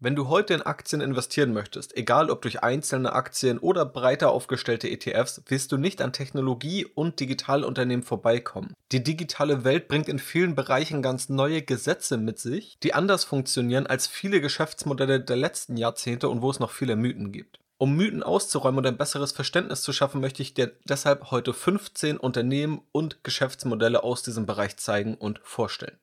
Wenn du heute in Aktien investieren möchtest, egal ob durch einzelne Aktien oder breiter aufgestellte ETFs, wirst du nicht an Technologie- und Digitalunternehmen vorbeikommen. Die digitale Welt bringt in vielen Bereichen ganz neue Gesetze mit sich, die anders funktionieren als viele Geschäftsmodelle der letzten Jahrzehnte und wo es noch viele Mythen gibt. Um Mythen auszuräumen und ein besseres Verständnis zu schaffen, möchte ich dir deshalb heute 15 Unternehmen und Geschäftsmodelle aus diesem Bereich zeigen und vorstellen.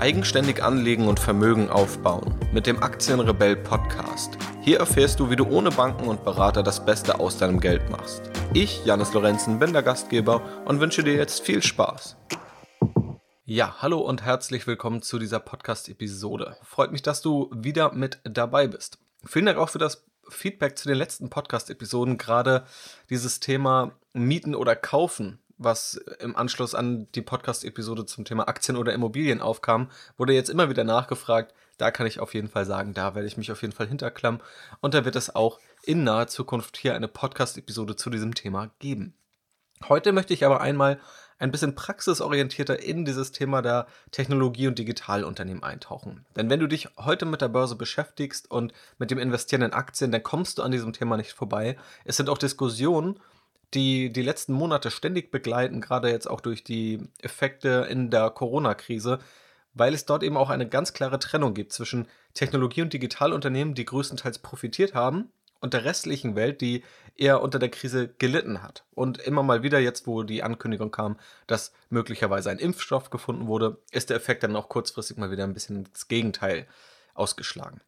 Eigenständig anlegen und Vermögen aufbauen mit dem Aktienrebell Podcast. Hier erfährst du, wie du ohne Banken und Berater das Beste aus deinem Geld machst. Ich, Janis Lorenzen, bin der Gastgeber und wünsche dir jetzt viel Spaß. Ja, hallo und herzlich willkommen zu dieser Podcast-Episode. Freut mich, dass du wieder mit dabei bist. Vielen Dank auch für das Feedback zu den letzten Podcast-Episoden, gerade dieses Thema Mieten oder Kaufen was im Anschluss an die Podcast-Episode zum Thema Aktien oder Immobilien aufkam, wurde jetzt immer wieder nachgefragt. Da kann ich auf jeden Fall sagen, da werde ich mich auf jeden Fall hinterklemmen. Und da wird es auch in naher Zukunft hier eine Podcast-Episode zu diesem Thema geben. Heute möchte ich aber einmal ein bisschen praxisorientierter in dieses Thema der Technologie- und Digitalunternehmen eintauchen. Denn wenn du dich heute mit der Börse beschäftigst und mit dem Investieren in Aktien, dann kommst du an diesem Thema nicht vorbei. Es sind auch Diskussionen die die letzten Monate ständig begleiten, gerade jetzt auch durch die Effekte in der Corona-Krise, weil es dort eben auch eine ganz klare Trennung gibt zwischen Technologie- und Digitalunternehmen, die größtenteils profitiert haben, und der restlichen Welt, die eher unter der Krise gelitten hat. Und immer mal wieder, jetzt wo die Ankündigung kam, dass möglicherweise ein Impfstoff gefunden wurde, ist der Effekt dann auch kurzfristig mal wieder ein bisschen ins Gegenteil ausgeschlagen.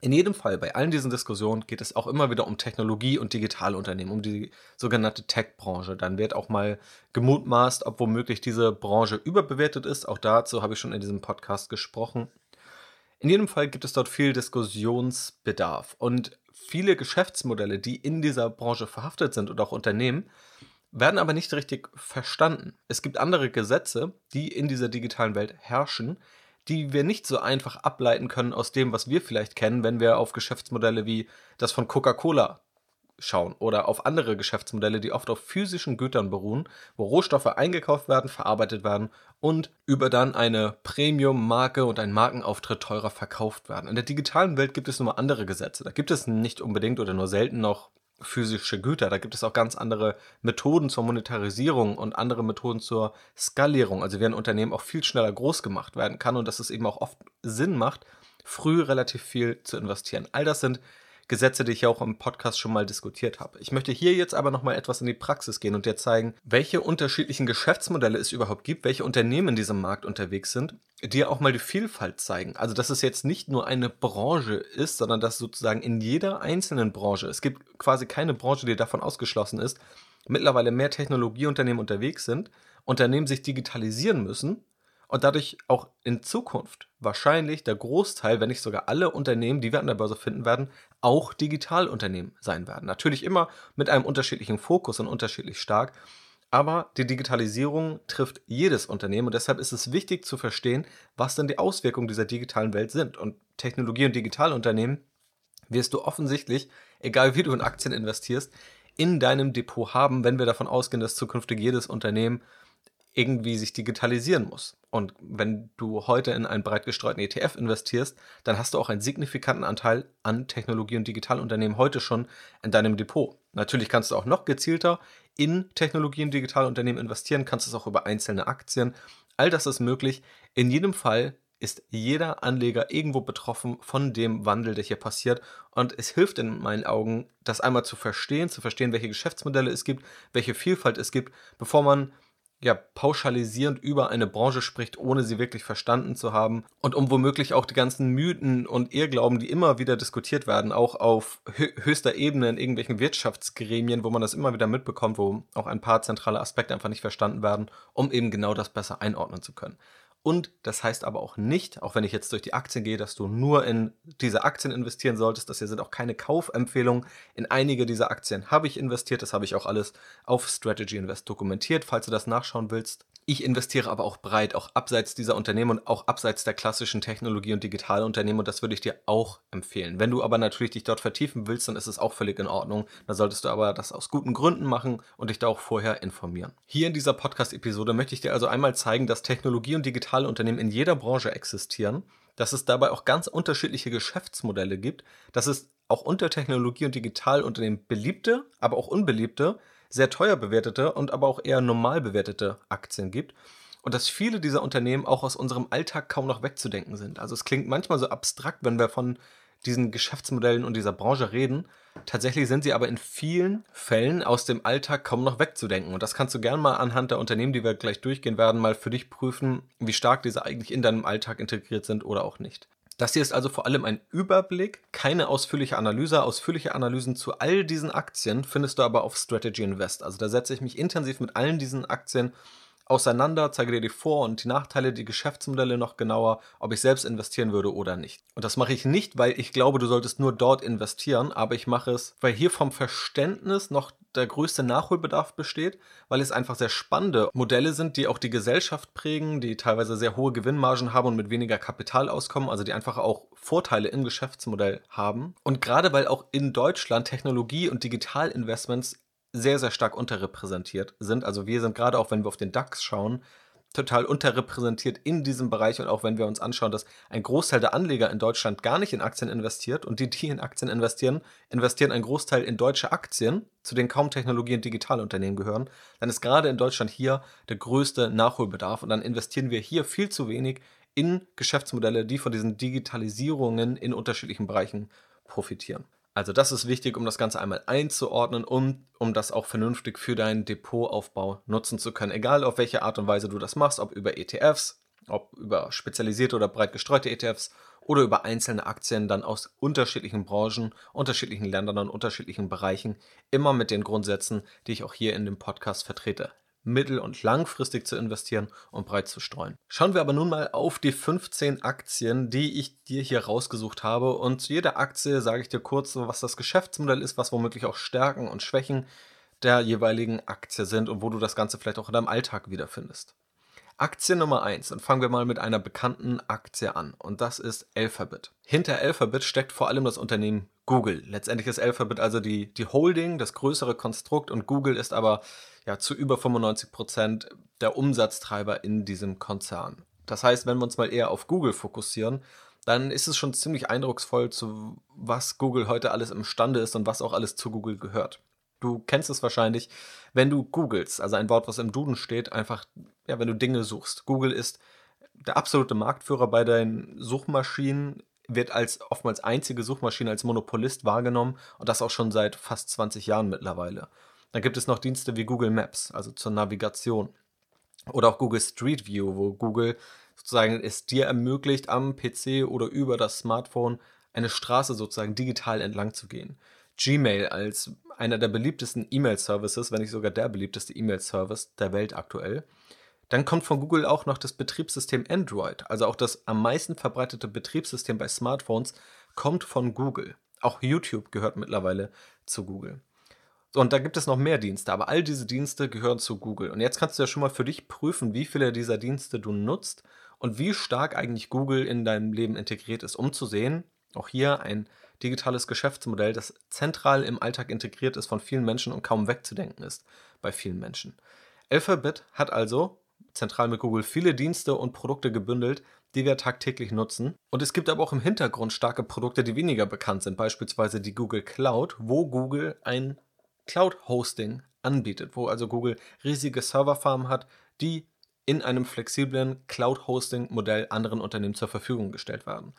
In jedem Fall, bei allen diesen Diskussionen geht es auch immer wieder um Technologie- und Digitalunternehmen, um die sogenannte Tech-Branche. Dann wird auch mal gemutmaßt, ob womöglich diese Branche überbewertet ist. Auch dazu habe ich schon in diesem Podcast gesprochen. In jedem Fall gibt es dort viel Diskussionsbedarf und viele Geschäftsmodelle, die in dieser Branche verhaftet sind und auch Unternehmen, werden aber nicht richtig verstanden. Es gibt andere Gesetze, die in dieser digitalen Welt herrschen, die wir nicht so einfach ableiten können aus dem, was wir vielleicht kennen, wenn wir auf Geschäftsmodelle wie das von Coca-Cola schauen oder auf andere Geschäftsmodelle, die oft auf physischen Gütern beruhen, wo Rohstoffe eingekauft werden, verarbeitet werden und über dann eine Premium-Marke und ein Markenauftritt teurer verkauft werden. In der digitalen Welt gibt es nun mal andere Gesetze. Da gibt es nicht unbedingt oder nur selten noch physische Güter. Da gibt es auch ganz andere Methoden zur Monetarisierung und andere Methoden zur Skalierung. Also wie ein Unternehmen auch viel schneller groß gemacht werden kann und dass es eben auch oft Sinn macht, früh relativ viel zu investieren. All das sind Gesetze, die ich ja auch im Podcast schon mal diskutiert habe. Ich möchte hier jetzt aber nochmal etwas in die Praxis gehen und dir zeigen, welche unterschiedlichen Geschäftsmodelle es überhaupt gibt, welche Unternehmen in diesem Markt unterwegs sind, die auch mal die Vielfalt zeigen. Also, dass es jetzt nicht nur eine Branche ist, sondern dass sozusagen in jeder einzelnen Branche, es gibt quasi keine Branche, die davon ausgeschlossen ist, mittlerweile mehr Technologieunternehmen unterwegs sind, Unternehmen sich digitalisieren müssen und dadurch auch in Zukunft wahrscheinlich der Großteil, wenn nicht sogar alle Unternehmen, die wir an der Börse finden werden, auch Digitalunternehmen sein werden. Natürlich immer mit einem unterschiedlichen Fokus und unterschiedlich stark, aber die Digitalisierung trifft jedes Unternehmen und deshalb ist es wichtig zu verstehen, was denn die Auswirkungen dieser digitalen Welt sind. Und Technologie- und Digitalunternehmen wirst du offensichtlich, egal wie du in Aktien investierst, in deinem Depot haben, wenn wir davon ausgehen, dass zukünftig jedes Unternehmen irgendwie sich digitalisieren muss. Und wenn du heute in einen breit gestreuten ETF investierst, dann hast du auch einen signifikanten Anteil an Technologie- und Digitalunternehmen heute schon in deinem Depot. Natürlich kannst du auch noch gezielter in Technologie- und Digitalunternehmen investieren, kannst es auch über einzelne Aktien. All das ist möglich. In jedem Fall ist jeder Anleger irgendwo betroffen von dem Wandel, der hier passiert. Und es hilft in meinen Augen, das einmal zu verstehen, zu verstehen, welche Geschäftsmodelle es gibt, welche Vielfalt es gibt, bevor man ja, pauschalisierend über eine Branche spricht, ohne sie wirklich verstanden zu haben. Und um womöglich auch die ganzen Mythen und Irrglauben, die immer wieder diskutiert werden, auch auf höchster Ebene in irgendwelchen Wirtschaftsgremien, wo man das immer wieder mitbekommt, wo auch ein paar zentrale Aspekte einfach nicht verstanden werden, um eben genau das besser einordnen zu können. Und das heißt aber auch nicht, auch wenn ich jetzt durch die Aktien gehe, dass du nur in diese Aktien investieren solltest. Das hier sind auch keine Kaufempfehlungen. In einige dieser Aktien habe ich investiert. Das habe ich auch alles auf Strategy Invest dokumentiert, falls du das nachschauen willst. Ich investiere aber auch breit, auch abseits dieser Unternehmen und auch abseits der klassischen Technologie- und Digitalunternehmen und das würde ich dir auch empfehlen. Wenn du aber natürlich dich dort vertiefen willst, dann ist es auch völlig in Ordnung. Da solltest du aber das aus guten Gründen machen und dich da auch vorher informieren. Hier in dieser Podcast-Episode möchte ich dir also einmal zeigen, dass Technologie- und Digitalunternehmen in jeder Branche existieren dass es dabei auch ganz unterschiedliche Geschäftsmodelle gibt, dass es auch unter Technologie- und Digitalunternehmen beliebte, aber auch unbeliebte, sehr teuer bewertete und aber auch eher normal bewertete Aktien gibt und dass viele dieser Unternehmen auch aus unserem Alltag kaum noch wegzudenken sind. Also es klingt manchmal so abstrakt, wenn wir von diesen Geschäftsmodellen und dieser Branche reden. Tatsächlich sind sie aber in vielen Fällen aus dem Alltag kaum noch wegzudenken. Und das kannst du gern mal anhand der Unternehmen, die wir gleich durchgehen werden, mal für dich prüfen, wie stark diese eigentlich in deinem Alltag integriert sind oder auch nicht. Das hier ist also vor allem ein Überblick, keine ausführliche Analyse. Ausführliche Analysen zu all diesen Aktien findest du aber auf Strategy Invest. Also da setze ich mich intensiv mit allen diesen Aktien auseinander, zeige dir die Vor- und die Nachteile, die Geschäftsmodelle noch genauer, ob ich selbst investieren würde oder nicht. Und das mache ich nicht, weil ich glaube, du solltest nur dort investieren, aber ich mache es, weil hier vom Verständnis noch der größte Nachholbedarf besteht, weil es einfach sehr spannende Modelle sind, die auch die Gesellschaft prägen, die teilweise sehr hohe Gewinnmargen haben und mit weniger Kapital auskommen, also die einfach auch Vorteile im Geschäftsmodell haben. Und gerade weil auch in Deutschland Technologie- und Digitalinvestments sehr, sehr stark unterrepräsentiert sind. Also wir sind gerade auch, wenn wir auf den DAX schauen, total unterrepräsentiert in diesem Bereich und auch wenn wir uns anschauen, dass ein Großteil der Anleger in Deutschland gar nicht in Aktien investiert und die, die in Aktien investieren, investieren einen Großteil in deutsche Aktien, zu denen kaum Technologie- und Digitalunternehmen gehören, dann ist gerade in Deutschland hier der größte Nachholbedarf und dann investieren wir hier viel zu wenig in Geschäftsmodelle, die von diesen Digitalisierungen in unterschiedlichen Bereichen profitieren. Also das ist wichtig, um das Ganze einmal einzuordnen und um das auch vernünftig für deinen Depotaufbau nutzen zu können. Egal auf welche Art und Weise du das machst, ob über ETFs, ob über spezialisierte oder breit gestreute ETFs oder über einzelne Aktien dann aus unterschiedlichen Branchen, unterschiedlichen Ländern und unterschiedlichen Bereichen, immer mit den Grundsätzen, die ich auch hier in dem Podcast vertrete mittel- und langfristig zu investieren und breit zu streuen. Schauen wir aber nun mal auf die 15 Aktien, die ich dir hier rausgesucht habe. Und zu jeder Aktie sage ich dir kurz, was das Geschäftsmodell ist, was womöglich auch Stärken und Schwächen der jeweiligen Aktie sind und wo du das Ganze vielleicht auch in deinem Alltag wiederfindest. Aktie Nummer 1, dann fangen wir mal mit einer bekannten Aktie an und das ist Alphabet. Hinter Alphabet steckt vor allem das Unternehmen Google. Letztendlich ist Alphabet also die, die Holding, das größere Konstrukt und Google ist aber ja zu über 95 Prozent der Umsatztreiber in diesem Konzern. Das heißt, wenn wir uns mal eher auf Google fokussieren, dann ist es schon ziemlich eindrucksvoll, zu was Google heute alles imstande ist und was auch alles zu Google gehört. Du kennst es wahrscheinlich, wenn du googelst, also ein Wort, was im Duden steht, einfach, ja, wenn du Dinge suchst. Google ist der absolute Marktführer bei deinen Suchmaschinen, wird als oftmals einzige Suchmaschine als Monopolist wahrgenommen und das auch schon seit fast 20 Jahren mittlerweile. Dann gibt es noch Dienste wie Google Maps, also zur Navigation. Oder auch Google Street View, wo Google sozusagen es dir ermöglicht, am PC oder über das Smartphone eine Straße sozusagen digital entlang zu gehen. Gmail als einer der beliebtesten E-Mail-Services, wenn nicht sogar der beliebteste E-Mail-Service der Welt aktuell. Dann kommt von Google auch noch das Betriebssystem Android, also auch das am meisten verbreitete Betriebssystem bei Smartphones kommt von Google. Auch YouTube gehört mittlerweile zu Google. Und da gibt es noch mehr Dienste, aber all diese Dienste gehören zu Google. Und jetzt kannst du ja schon mal für dich prüfen, wie viele dieser Dienste du nutzt und wie stark eigentlich Google in deinem Leben integriert ist, um zu sehen, auch hier ein digitales Geschäftsmodell, das zentral im Alltag integriert ist von vielen Menschen und kaum wegzudenken ist bei vielen Menschen. Alphabet hat also zentral mit Google viele Dienste und Produkte gebündelt, die wir tagtäglich nutzen. Und es gibt aber auch im Hintergrund starke Produkte, die weniger bekannt sind, beispielsweise die Google Cloud, wo Google ein Cloud-Hosting anbietet, wo also Google riesige Serverfarmen hat, die in einem flexiblen Cloud-Hosting-Modell anderen Unternehmen zur Verfügung gestellt werden.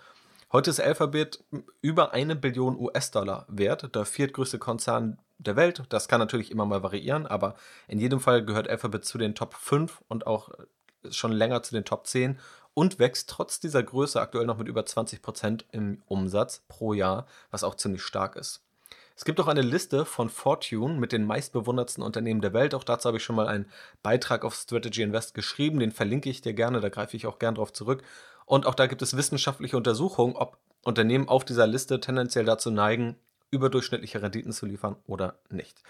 Heute ist Alphabet über eine Billion US-Dollar wert, der viertgrößte Konzern der Welt. Das kann natürlich immer mal variieren, aber in jedem Fall gehört Alphabet zu den Top 5 und auch schon länger zu den Top 10 und wächst trotz dieser Größe aktuell noch mit über 20 Prozent im Umsatz pro Jahr, was auch ziemlich stark ist. Es gibt auch eine Liste von Fortune mit den meistbewundertsten Unternehmen der Welt. Auch dazu habe ich schon mal einen Beitrag auf Strategy Invest geschrieben. Den verlinke ich dir gerne, da greife ich auch gerne drauf zurück. Und auch da gibt es wissenschaftliche Untersuchungen, ob Unternehmen auf dieser Liste tendenziell dazu neigen, überdurchschnittliche Renditen zu liefern oder nicht.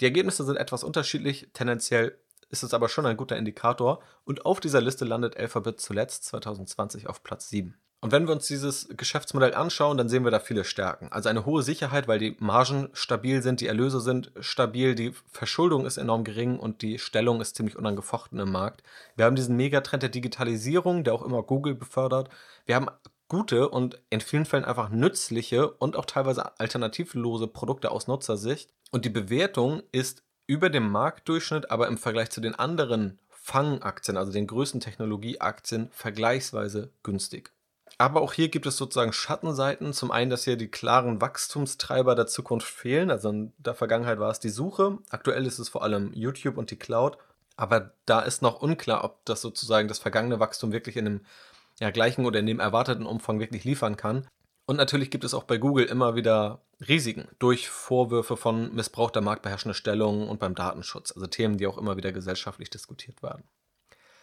Die Ergebnisse sind etwas unterschiedlich. Tendenziell ist es aber schon ein guter Indikator. Und auf dieser Liste landet Alphabet zuletzt 2020 auf Platz 7. Und wenn wir uns dieses Geschäftsmodell anschauen, dann sehen wir da viele Stärken. Also eine hohe Sicherheit, weil die Margen stabil sind, die Erlöse sind stabil, die Verschuldung ist enorm gering und die Stellung ist ziemlich unangefochten im Markt. Wir haben diesen Megatrend der Digitalisierung, der auch immer Google befördert. Wir haben gute und in vielen Fällen einfach nützliche und auch teilweise alternativlose Produkte aus Nutzersicht. Und die Bewertung ist über dem Marktdurchschnitt, aber im Vergleich zu den anderen Fangaktien, also den größten Technologieaktien, vergleichsweise günstig. Aber auch hier gibt es sozusagen Schattenseiten. Zum einen, dass hier die klaren Wachstumstreiber der Zukunft fehlen. Also in der Vergangenheit war es die Suche. Aktuell ist es vor allem YouTube und die Cloud. Aber da ist noch unklar, ob das sozusagen das vergangene Wachstum wirklich in einem ja, gleichen oder in dem erwarteten Umfang wirklich liefern kann. Und natürlich gibt es auch bei Google immer wieder Risiken durch Vorwürfe von missbrauchter marktbeherrschender Stellung und beim Datenschutz, also Themen, die auch immer wieder gesellschaftlich diskutiert werden.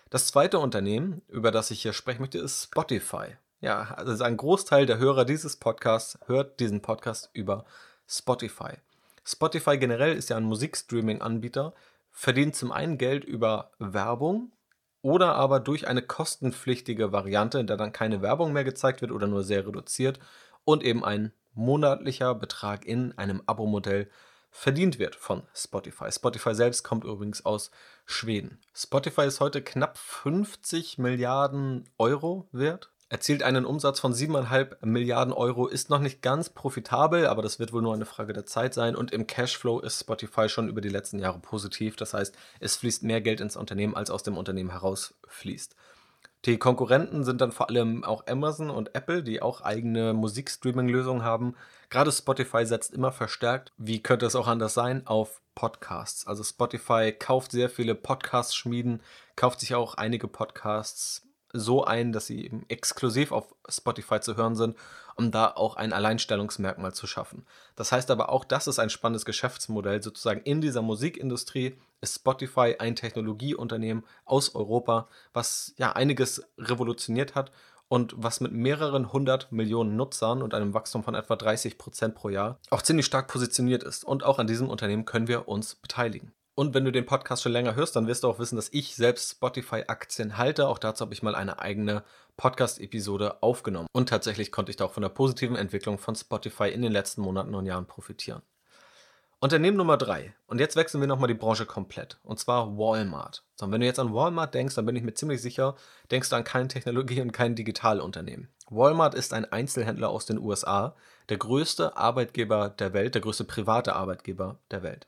Das zweite Unternehmen, über das ich hier sprechen möchte, ist Spotify. Ja, also ein Großteil der Hörer dieses Podcasts hört diesen Podcast über Spotify. Spotify generell ist ja ein Musikstreaming-Anbieter, verdient zum einen Geld über Werbung oder aber durch eine kostenpflichtige Variante, in der dann keine Werbung mehr gezeigt wird oder nur sehr reduziert und eben ein monatlicher Betrag in einem Abo-Modell verdient wird von Spotify. Spotify selbst kommt übrigens aus Schweden. Spotify ist heute knapp 50 Milliarden Euro wert erzielt einen Umsatz von 7,5 Milliarden Euro, ist noch nicht ganz profitabel, aber das wird wohl nur eine Frage der Zeit sein. Und im Cashflow ist Spotify schon über die letzten Jahre positiv. Das heißt, es fließt mehr Geld ins Unternehmen, als aus dem Unternehmen herausfließt. Die Konkurrenten sind dann vor allem auch Amazon und Apple, die auch eigene Musikstreaming-Lösungen haben. Gerade Spotify setzt immer verstärkt, wie könnte es auch anders sein, auf Podcasts. Also Spotify kauft sehr viele Podcast-Schmieden, kauft sich auch einige Podcasts so ein, dass sie eben exklusiv auf Spotify zu hören sind, um da auch ein Alleinstellungsmerkmal zu schaffen. Das heißt aber auch, das ist ein spannendes Geschäftsmodell. Sozusagen in dieser Musikindustrie ist Spotify ein Technologieunternehmen aus Europa, was ja einiges revolutioniert hat und was mit mehreren hundert Millionen Nutzern und einem Wachstum von etwa 30 Prozent pro Jahr auch ziemlich stark positioniert ist. Und auch an diesem Unternehmen können wir uns beteiligen. Und wenn du den Podcast schon länger hörst, dann wirst du auch wissen, dass ich selbst Spotify-Aktien halte. Auch dazu habe ich mal eine eigene Podcast-Episode aufgenommen. Und tatsächlich konnte ich da auch von der positiven Entwicklung von Spotify in den letzten Monaten und Jahren profitieren. Unternehmen Nummer drei. Und jetzt wechseln wir nochmal die Branche komplett. Und zwar Walmart. So, wenn du jetzt an Walmart denkst, dann bin ich mir ziemlich sicher, denkst du an kein Technologie- und kein Digitalunternehmen. Walmart ist ein Einzelhändler aus den USA, der größte Arbeitgeber der Welt, der größte private Arbeitgeber der Welt.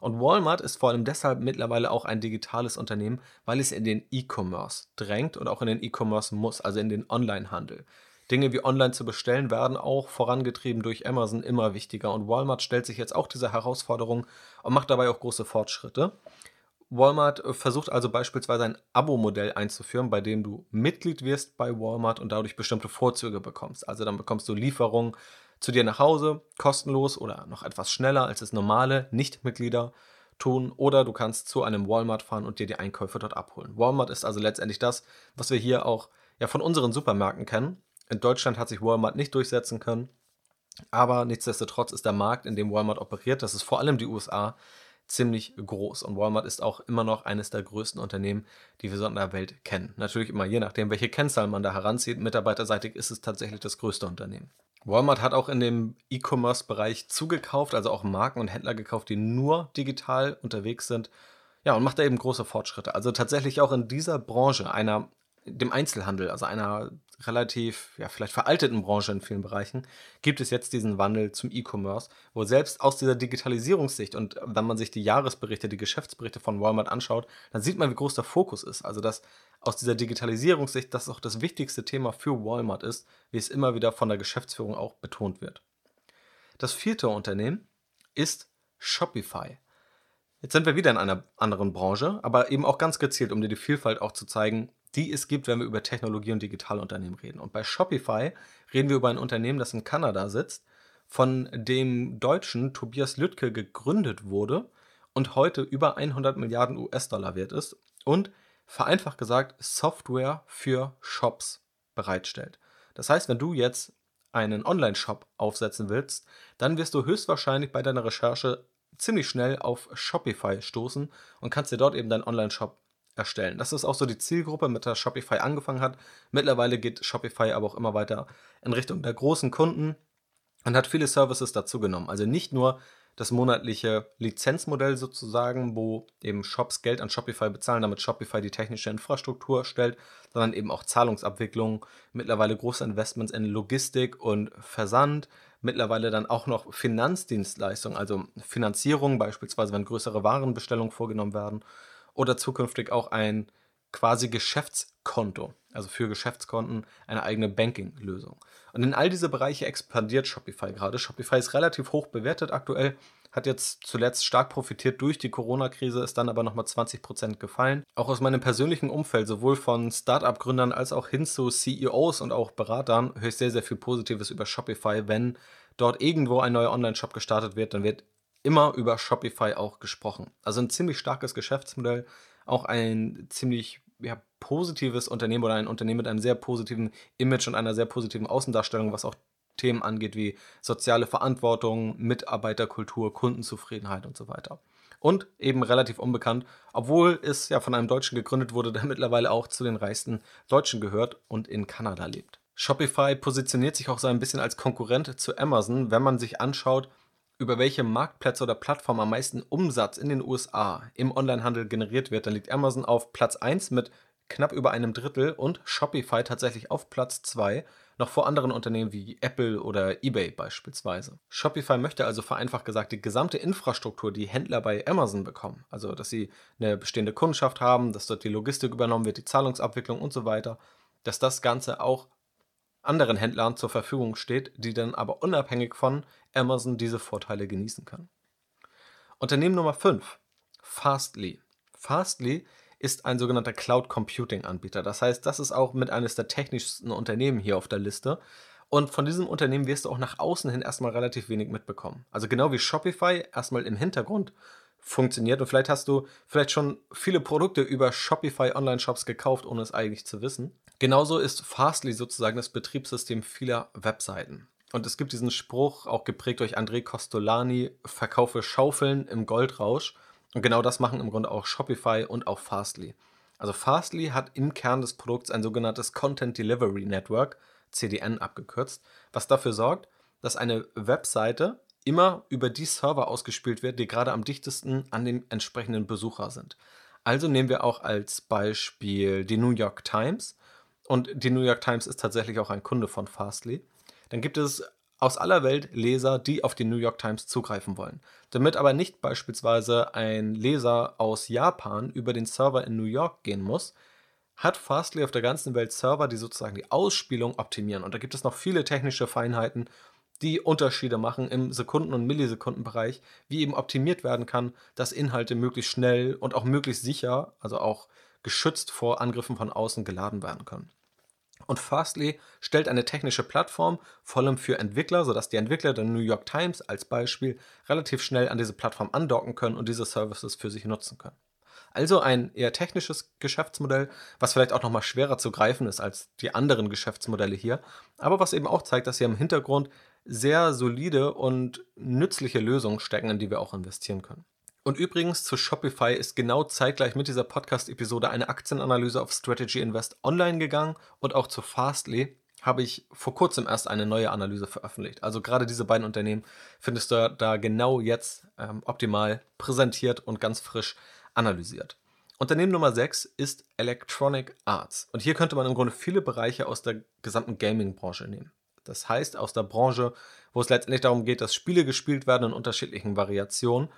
Und Walmart ist vor allem deshalb mittlerweile auch ein digitales Unternehmen, weil es in den E-Commerce drängt und auch in den E-Commerce muss, also in den Online-Handel. Dinge wie online zu bestellen werden auch vorangetrieben durch Amazon immer wichtiger und Walmart stellt sich jetzt auch dieser Herausforderung und macht dabei auch große Fortschritte. Walmart versucht also beispielsweise ein Abo-Modell einzuführen, bei dem du Mitglied wirst bei Walmart und dadurch bestimmte Vorzüge bekommst. Also dann bekommst du Lieferungen zu dir nach Hause, kostenlos oder noch etwas schneller als es normale Nichtmitglieder tun. Oder du kannst zu einem Walmart fahren und dir die Einkäufe dort abholen. Walmart ist also letztendlich das, was wir hier auch ja, von unseren Supermärkten kennen. In Deutschland hat sich Walmart nicht durchsetzen können. Aber nichtsdestotrotz ist der Markt, in dem Walmart operiert, das ist vor allem die USA, ziemlich groß. Und Walmart ist auch immer noch eines der größten Unternehmen, die wir so in der Welt kennen. Natürlich immer je nachdem, welche Kennzahlen man da heranzieht. Mitarbeiterseitig ist es tatsächlich das größte Unternehmen. Walmart hat auch in dem E-Commerce-Bereich zugekauft, also auch Marken und Händler gekauft, die nur digital unterwegs sind. Ja, und macht da eben große Fortschritte. Also tatsächlich auch in dieser Branche, einer, dem Einzelhandel, also einer relativ, ja, vielleicht veralteten Branche in vielen Bereichen, gibt es jetzt diesen Wandel zum E-Commerce, wo selbst aus dieser Digitalisierungssicht und wenn man sich die Jahresberichte, die Geschäftsberichte von Walmart anschaut, dann sieht man, wie groß der Fokus ist. Also, dass aus dieser Digitalisierungssicht das auch das wichtigste Thema für Walmart ist, wie es immer wieder von der Geschäftsführung auch betont wird. Das vierte Unternehmen ist Shopify. Jetzt sind wir wieder in einer anderen Branche, aber eben auch ganz gezielt, um dir die Vielfalt auch zu zeigen, die es gibt, wenn wir über Technologie und Digitalunternehmen reden. Und bei Shopify reden wir über ein Unternehmen, das in Kanada sitzt, von dem Deutschen Tobias Lüttke gegründet wurde und heute über 100 Milliarden US-Dollar wert ist und vereinfacht gesagt Software für Shops bereitstellt. Das heißt, wenn du jetzt einen Online-Shop aufsetzen willst, dann wirst du höchstwahrscheinlich bei deiner Recherche ziemlich schnell auf Shopify stoßen und kannst dir dort eben deinen Online-Shop erstellen. Das ist auch so die Zielgruppe, mit der Shopify angefangen hat. Mittlerweile geht Shopify aber auch immer weiter in Richtung der großen Kunden und hat viele Services dazu genommen. Also nicht nur das monatliche Lizenzmodell sozusagen, wo eben Shops Geld an Shopify bezahlen, damit Shopify die technische Infrastruktur stellt, sondern eben auch Zahlungsabwicklung, mittlerweile große Investments in Logistik und Versand, mittlerweile dann auch noch Finanzdienstleistungen, also Finanzierung, beispielsweise wenn größere Warenbestellungen vorgenommen werden, oder zukünftig auch ein quasi Geschäftskonto, also für Geschäftskonten eine eigene Banking-Lösung. Und in all diese Bereiche expandiert Shopify gerade. Shopify ist relativ hoch bewertet aktuell, hat jetzt zuletzt stark profitiert durch die Corona-Krise, ist dann aber nochmal 20% gefallen. Auch aus meinem persönlichen Umfeld, sowohl von Startup-Gründern als auch hin zu CEOs und auch Beratern, höre ich sehr, sehr viel Positives über Shopify. Wenn dort irgendwo ein neuer Online-Shop gestartet wird, dann wird immer über Shopify auch gesprochen. Also ein ziemlich starkes Geschäftsmodell, auch ein ziemlich ja, positives Unternehmen oder ein Unternehmen mit einem sehr positiven Image und einer sehr positiven Außendarstellung, was auch Themen angeht wie soziale Verantwortung, Mitarbeiterkultur, Kundenzufriedenheit und so weiter. Und eben relativ unbekannt, obwohl es ja von einem Deutschen gegründet wurde, der mittlerweile auch zu den reichsten Deutschen gehört und in Kanada lebt. Shopify positioniert sich auch so ein bisschen als Konkurrent zu Amazon, wenn man sich anschaut, über welche Marktplätze oder Plattformen am meisten Umsatz in den USA im Onlinehandel generiert wird, dann liegt Amazon auf Platz 1 mit knapp über einem Drittel und Shopify tatsächlich auf Platz 2, noch vor anderen Unternehmen wie Apple oder eBay beispielsweise. Shopify möchte also vereinfacht gesagt die gesamte Infrastruktur, die Händler bei Amazon bekommen, also dass sie eine bestehende Kundschaft haben, dass dort die Logistik übernommen wird, die Zahlungsabwicklung und so weiter, dass das Ganze auch anderen Händlern zur Verfügung steht, die dann aber unabhängig von Amazon diese Vorteile genießen können. Unternehmen Nummer 5, Fastly. Fastly ist ein sogenannter Cloud Computing Anbieter. Das heißt, das ist auch mit eines der technischsten Unternehmen hier auf der Liste. Und von diesem Unternehmen wirst du auch nach außen hin erstmal relativ wenig mitbekommen. Also genau wie Shopify erstmal im Hintergrund funktioniert. Und vielleicht hast du vielleicht schon viele Produkte über Shopify Online-Shops gekauft, ohne es eigentlich zu wissen. Genauso ist Fastly sozusagen das Betriebssystem vieler Webseiten. Und es gibt diesen Spruch, auch geprägt durch André Costolani, verkaufe Schaufeln im Goldrausch. Und genau das machen im Grunde auch Shopify und auch Fastly. Also Fastly hat im Kern des Produkts ein sogenanntes Content Delivery Network, CDN abgekürzt, was dafür sorgt, dass eine Webseite immer über die Server ausgespielt wird, die gerade am dichtesten an den entsprechenden Besucher sind. Also nehmen wir auch als Beispiel die New York Times und die New York Times ist tatsächlich auch ein Kunde von Fastly, dann gibt es aus aller Welt Leser, die auf die New York Times zugreifen wollen. Damit aber nicht beispielsweise ein Leser aus Japan über den Server in New York gehen muss, hat Fastly auf der ganzen Welt Server, die sozusagen die Ausspielung optimieren. Und da gibt es noch viele technische Feinheiten, die Unterschiede machen im Sekunden- und Millisekundenbereich, wie eben optimiert werden kann, dass Inhalte möglichst schnell und auch möglichst sicher, also auch geschützt vor Angriffen von außen geladen werden können. Und Fastly stellt eine technische Plattform, vor allem für Entwickler, sodass die Entwickler der New York Times als Beispiel relativ schnell an diese Plattform andocken können und diese Services für sich nutzen können. Also ein eher technisches Geschäftsmodell, was vielleicht auch nochmal schwerer zu greifen ist als die anderen Geschäftsmodelle hier, aber was eben auch zeigt, dass hier im Hintergrund sehr solide und nützliche Lösungen stecken, in die wir auch investieren können. Und übrigens zu Shopify ist genau zeitgleich mit dieser Podcast-Episode eine Aktienanalyse auf Strategy Invest online gegangen und auch zu Fastly habe ich vor kurzem erst eine neue Analyse veröffentlicht. Also gerade diese beiden Unternehmen findest du da genau jetzt ähm, optimal präsentiert und ganz frisch analysiert. Unternehmen Nummer 6 ist Electronic Arts. Und hier könnte man im Grunde viele Bereiche aus der gesamten Gaming-Branche nehmen. Das heißt, aus der Branche, wo es letztendlich darum geht, dass Spiele gespielt werden in unterschiedlichen Variationen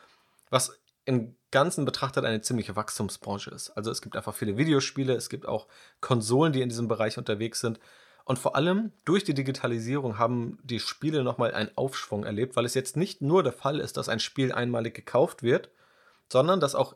was im Ganzen betrachtet eine ziemliche Wachstumsbranche ist. Also es gibt einfach viele Videospiele, es gibt auch Konsolen, die in diesem Bereich unterwegs sind. Und vor allem durch die Digitalisierung haben die Spiele nochmal einen Aufschwung erlebt, weil es jetzt nicht nur der Fall ist, dass ein Spiel einmalig gekauft wird, sondern dass auch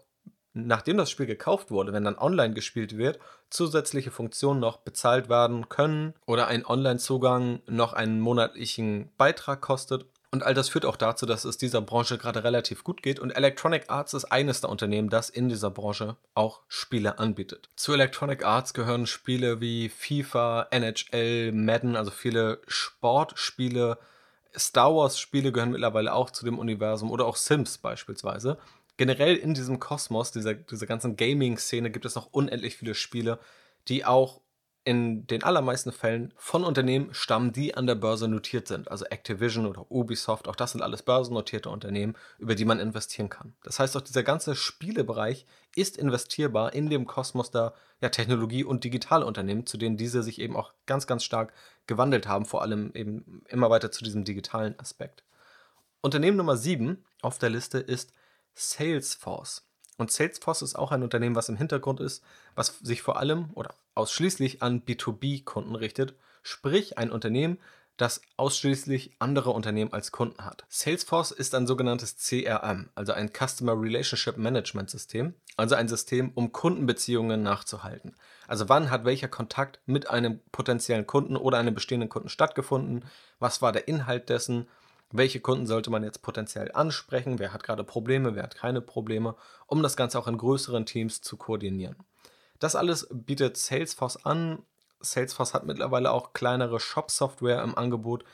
nachdem das Spiel gekauft wurde, wenn dann online gespielt wird, zusätzliche Funktionen noch bezahlt werden können oder ein Online-Zugang noch einen monatlichen Beitrag kostet und all das führt auch dazu, dass es dieser Branche gerade relativ gut geht. Und Electronic Arts ist eines der Unternehmen, das in dieser Branche auch Spiele anbietet. Zu Electronic Arts gehören Spiele wie FIFA, NHL, Madden, also viele Sportspiele. Star Wars Spiele gehören mittlerweile auch zu dem Universum oder auch Sims beispielsweise. Generell in diesem Kosmos, dieser, dieser ganzen Gaming-Szene, gibt es noch unendlich viele Spiele, die auch in den allermeisten Fällen von Unternehmen stammen, die an der Börse notiert sind. Also Activision oder Ubisoft, auch das sind alles börsennotierte Unternehmen, über die man investieren kann. Das heißt, auch dieser ganze Spielebereich ist investierbar in dem Kosmos der ja, Technologie- und Digitalunternehmen, zu denen diese sich eben auch ganz, ganz stark gewandelt haben, vor allem eben immer weiter zu diesem digitalen Aspekt. Unternehmen Nummer 7 auf der Liste ist Salesforce. Und Salesforce ist auch ein Unternehmen, was im Hintergrund ist, was sich vor allem oder ausschließlich an B2B-Kunden richtet, sprich ein Unternehmen, das ausschließlich andere Unternehmen als Kunden hat. Salesforce ist ein sogenanntes CRM, also ein Customer Relationship Management System, also ein System, um Kundenbeziehungen nachzuhalten. Also wann hat welcher Kontakt mit einem potenziellen Kunden oder einem bestehenden Kunden stattgefunden, was war der Inhalt dessen, welche Kunden sollte man jetzt potenziell ansprechen, wer hat gerade Probleme, wer hat keine Probleme, um das Ganze auch in größeren Teams zu koordinieren. Das alles bietet Salesforce an. Salesforce hat mittlerweile auch kleinere Shop-Software im Angebot,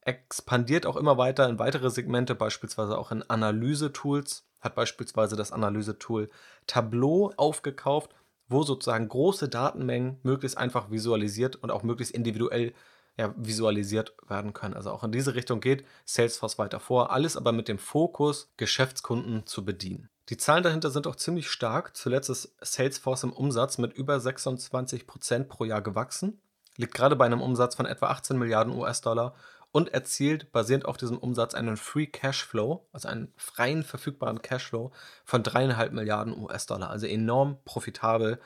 expandiert auch immer weiter in weitere Segmente, beispielsweise auch in Analyse-Tools, hat beispielsweise das Analyse-Tool Tableau aufgekauft, wo sozusagen große Datenmengen möglichst einfach visualisiert und auch möglichst individuell ja, visualisiert werden können. Also auch in diese Richtung geht Salesforce weiter vor, alles aber mit dem Fokus, Geschäftskunden zu bedienen. Die Zahlen dahinter sind auch ziemlich stark. Zuletzt ist Salesforce im Umsatz mit über 26 Prozent pro Jahr gewachsen, liegt gerade bei einem Umsatz von etwa 18 Milliarden US-Dollar und erzielt basierend auf diesem Umsatz einen Free Cashflow, also einen freien verfügbaren Cashflow von dreieinhalb Milliarden US-Dollar. Also enorm profitabel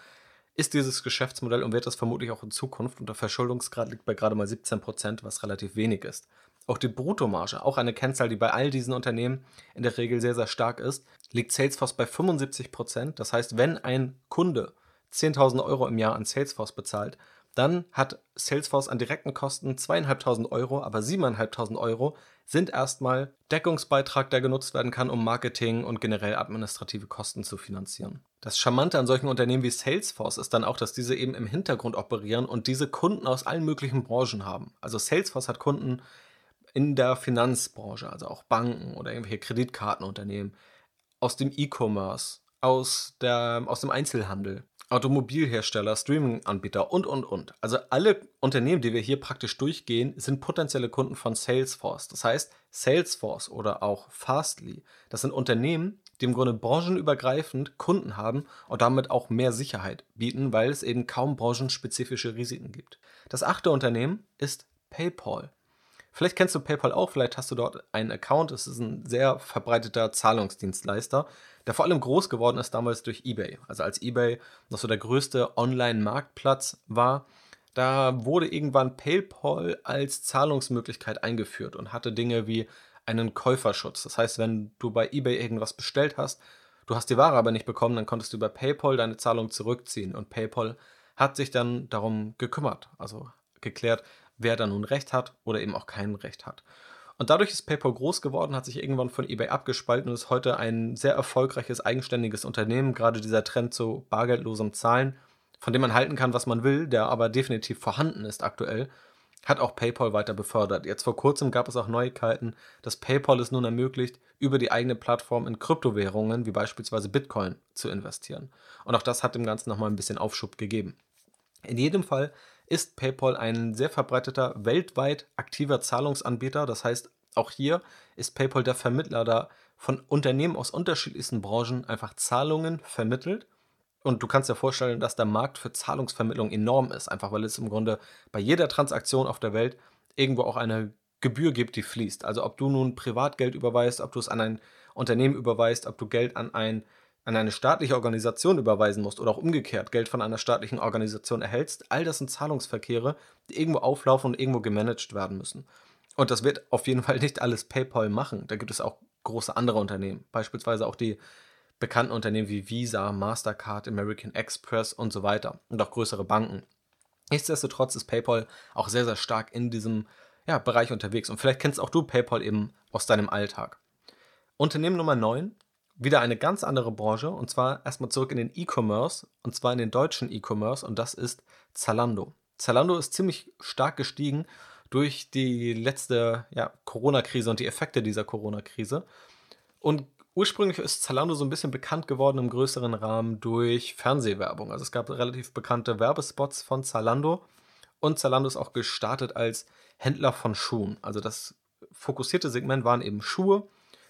ist dieses Geschäftsmodell und wird das vermutlich auch in Zukunft. Und der Verschuldungsgrad liegt bei gerade mal 17 Prozent, was relativ wenig ist. Auch die Bruttomarge, auch eine Kennzahl, die bei all diesen Unternehmen in der Regel sehr, sehr stark ist, liegt Salesforce bei 75 Prozent. Das heißt, wenn ein Kunde 10.000 Euro im Jahr an Salesforce bezahlt, dann hat Salesforce an direkten Kosten 2.500 Euro, aber 7.500 Euro sind erstmal Deckungsbeitrag, der genutzt werden kann, um Marketing und generell administrative Kosten zu finanzieren. Das Charmante an solchen Unternehmen wie Salesforce ist dann auch, dass diese eben im Hintergrund operieren und diese Kunden aus allen möglichen Branchen haben. Also Salesforce hat Kunden in der Finanzbranche, also auch Banken oder irgendwelche Kreditkartenunternehmen, aus dem E-Commerce, aus, aus dem Einzelhandel, Automobilhersteller, Streaming-Anbieter und, und, und. Also alle Unternehmen, die wir hier praktisch durchgehen, sind potenzielle Kunden von Salesforce. Das heißt, Salesforce oder auch Fastly, das sind Unternehmen, die im Grunde branchenübergreifend Kunden haben und damit auch mehr Sicherheit bieten, weil es eben kaum branchenspezifische Risiken gibt. Das achte Unternehmen ist PayPal. Vielleicht kennst du PayPal auch, vielleicht hast du dort einen Account. Es ist ein sehr verbreiteter Zahlungsdienstleister, der vor allem groß geworden ist damals durch eBay. Also als eBay noch so der größte Online-Marktplatz war, da wurde irgendwann PayPal als Zahlungsmöglichkeit eingeführt und hatte Dinge wie einen Käuferschutz. Das heißt, wenn du bei eBay irgendwas bestellt hast, du hast die Ware aber nicht bekommen, dann konntest du über PayPal deine Zahlung zurückziehen und PayPal hat sich dann darum gekümmert, also geklärt, wer da nun Recht hat oder eben auch kein Recht hat. Und dadurch ist PayPal groß geworden, hat sich irgendwann von eBay abgespalten und ist heute ein sehr erfolgreiches, eigenständiges Unternehmen. Gerade dieser Trend zu bargeldlosem Zahlen, von dem man halten kann, was man will, der aber definitiv vorhanden ist aktuell, hat auch PayPal weiter befördert. Jetzt vor kurzem gab es auch Neuigkeiten, dass PayPal es nun ermöglicht, über die eigene Plattform in Kryptowährungen wie beispielsweise Bitcoin zu investieren. Und auch das hat dem Ganzen nochmal ein bisschen Aufschub gegeben. In jedem Fall ist PayPal ein sehr verbreiteter, weltweit aktiver Zahlungsanbieter. Das heißt, auch hier ist PayPal der Vermittler, da von Unternehmen aus unterschiedlichsten Branchen einfach Zahlungen vermittelt. Und du kannst dir vorstellen, dass der Markt für Zahlungsvermittlung enorm ist, einfach weil es im Grunde bei jeder Transaktion auf der Welt irgendwo auch eine Gebühr gibt, die fließt. Also ob du nun Privatgeld überweist, ob du es an ein Unternehmen überweist, ob du Geld an ein an eine staatliche Organisation überweisen musst oder auch umgekehrt Geld von einer staatlichen Organisation erhältst, all das sind Zahlungsverkehre, die irgendwo auflaufen und irgendwo gemanagt werden müssen. Und das wird auf jeden Fall nicht alles PayPal machen. Da gibt es auch große andere Unternehmen, beispielsweise auch die bekannten Unternehmen wie Visa, Mastercard, American Express und so weiter und auch größere Banken. Nichtsdestotrotz ist PayPal auch sehr, sehr stark in diesem ja, Bereich unterwegs und vielleicht kennst auch du PayPal eben aus deinem Alltag. Unternehmen Nummer 9 wieder eine ganz andere Branche und zwar erstmal zurück in den E-Commerce und zwar in den deutschen E-Commerce und das ist Zalando. Zalando ist ziemlich stark gestiegen durch die letzte ja, Corona-Krise und die Effekte dieser Corona-Krise und Ursprünglich ist Zalando so ein bisschen bekannt geworden im größeren Rahmen durch Fernsehwerbung. Also es gab relativ bekannte Werbespots von Zalando und Zalando ist auch gestartet als Händler von Schuhen. Also das fokussierte Segment waren eben Schuhe,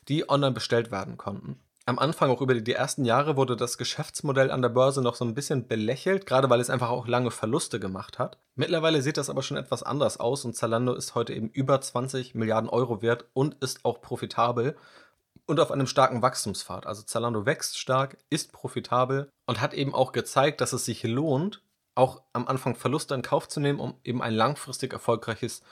die online bestellt werden konnten. Am Anfang, auch über die, ersten Jahre, wurde das Geschäftsmodell an der Börse noch so ein bisschen belächelt, gerade weil es einfach auch lange Verluste gemacht hat. Mittlerweile sieht das aber schon etwas anders aus und Zalando ist heute eben über 20 Milliarden Euro wert und ist auch profitabel und auf einem starken Wachstumspfad. Also Zalando wächst stark, ist profitabel und hat eben auch gezeigt, dass es sich lohnt, auch am Anfang Verluste in Kauf zu nehmen, um eben ein langfristig erfolgreiches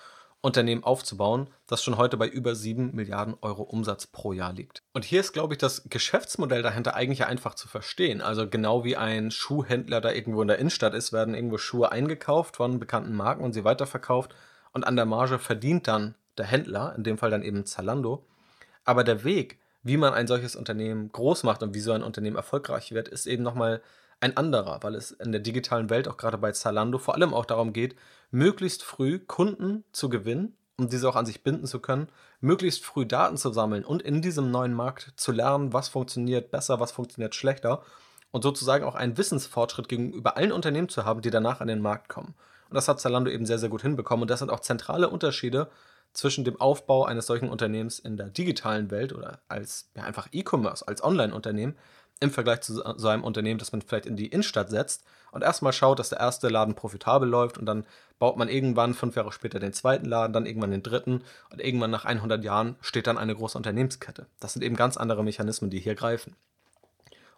Unternehmen aufzubauen, das schon heute bei über 7 Milliarden Euro Umsatz pro Jahr liegt. Und hier ist, glaube ich, das Geschäftsmodell dahinter eigentlich einfach zu verstehen. Also genau wie ein Schuhhändler da irgendwo in der Innenstadt ist, werden irgendwo Schuhe eingekauft von bekannten Marken und sie weiterverkauft und an der Marge verdient dann der Händler, in dem Fall dann eben Zalando. Aber der Weg, wie man ein solches Unternehmen groß macht und wie so ein Unternehmen erfolgreich wird, ist eben nochmal ein anderer, weil es in der digitalen Welt, auch gerade bei Zalando, vor allem auch darum geht, möglichst früh Kunden zu gewinnen, um diese auch an sich binden zu können, möglichst früh Daten zu sammeln und in diesem neuen Markt zu lernen, was funktioniert besser, was funktioniert schlechter und sozusagen auch einen Wissensfortschritt gegenüber allen Unternehmen zu haben, die danach an den Markt kommen. Und das hat Zalando eben sehr, sehr gut hinbekommen. Und das sind auch zentrale Unterschiede zwischen dem Aufbau eines solchen Unternehmens in der digitalen Welt oder als ja, einfach E-Commerce, als Online-Unternehmen im Vergleich zu so einem Unternehmen, das man vielleicht in die Innenstadt setzt und erstmal schaut, dass der erste Laden profitabel läuft und dann baut man irgendwann fünf Jahre später den zweiten Laden, dann irgendwann den dritten und irgendwann nach 100 Jahren steht dann eine große Unternehmenskette. Das sind eben ganz andere Mechanismen, die hier greifen.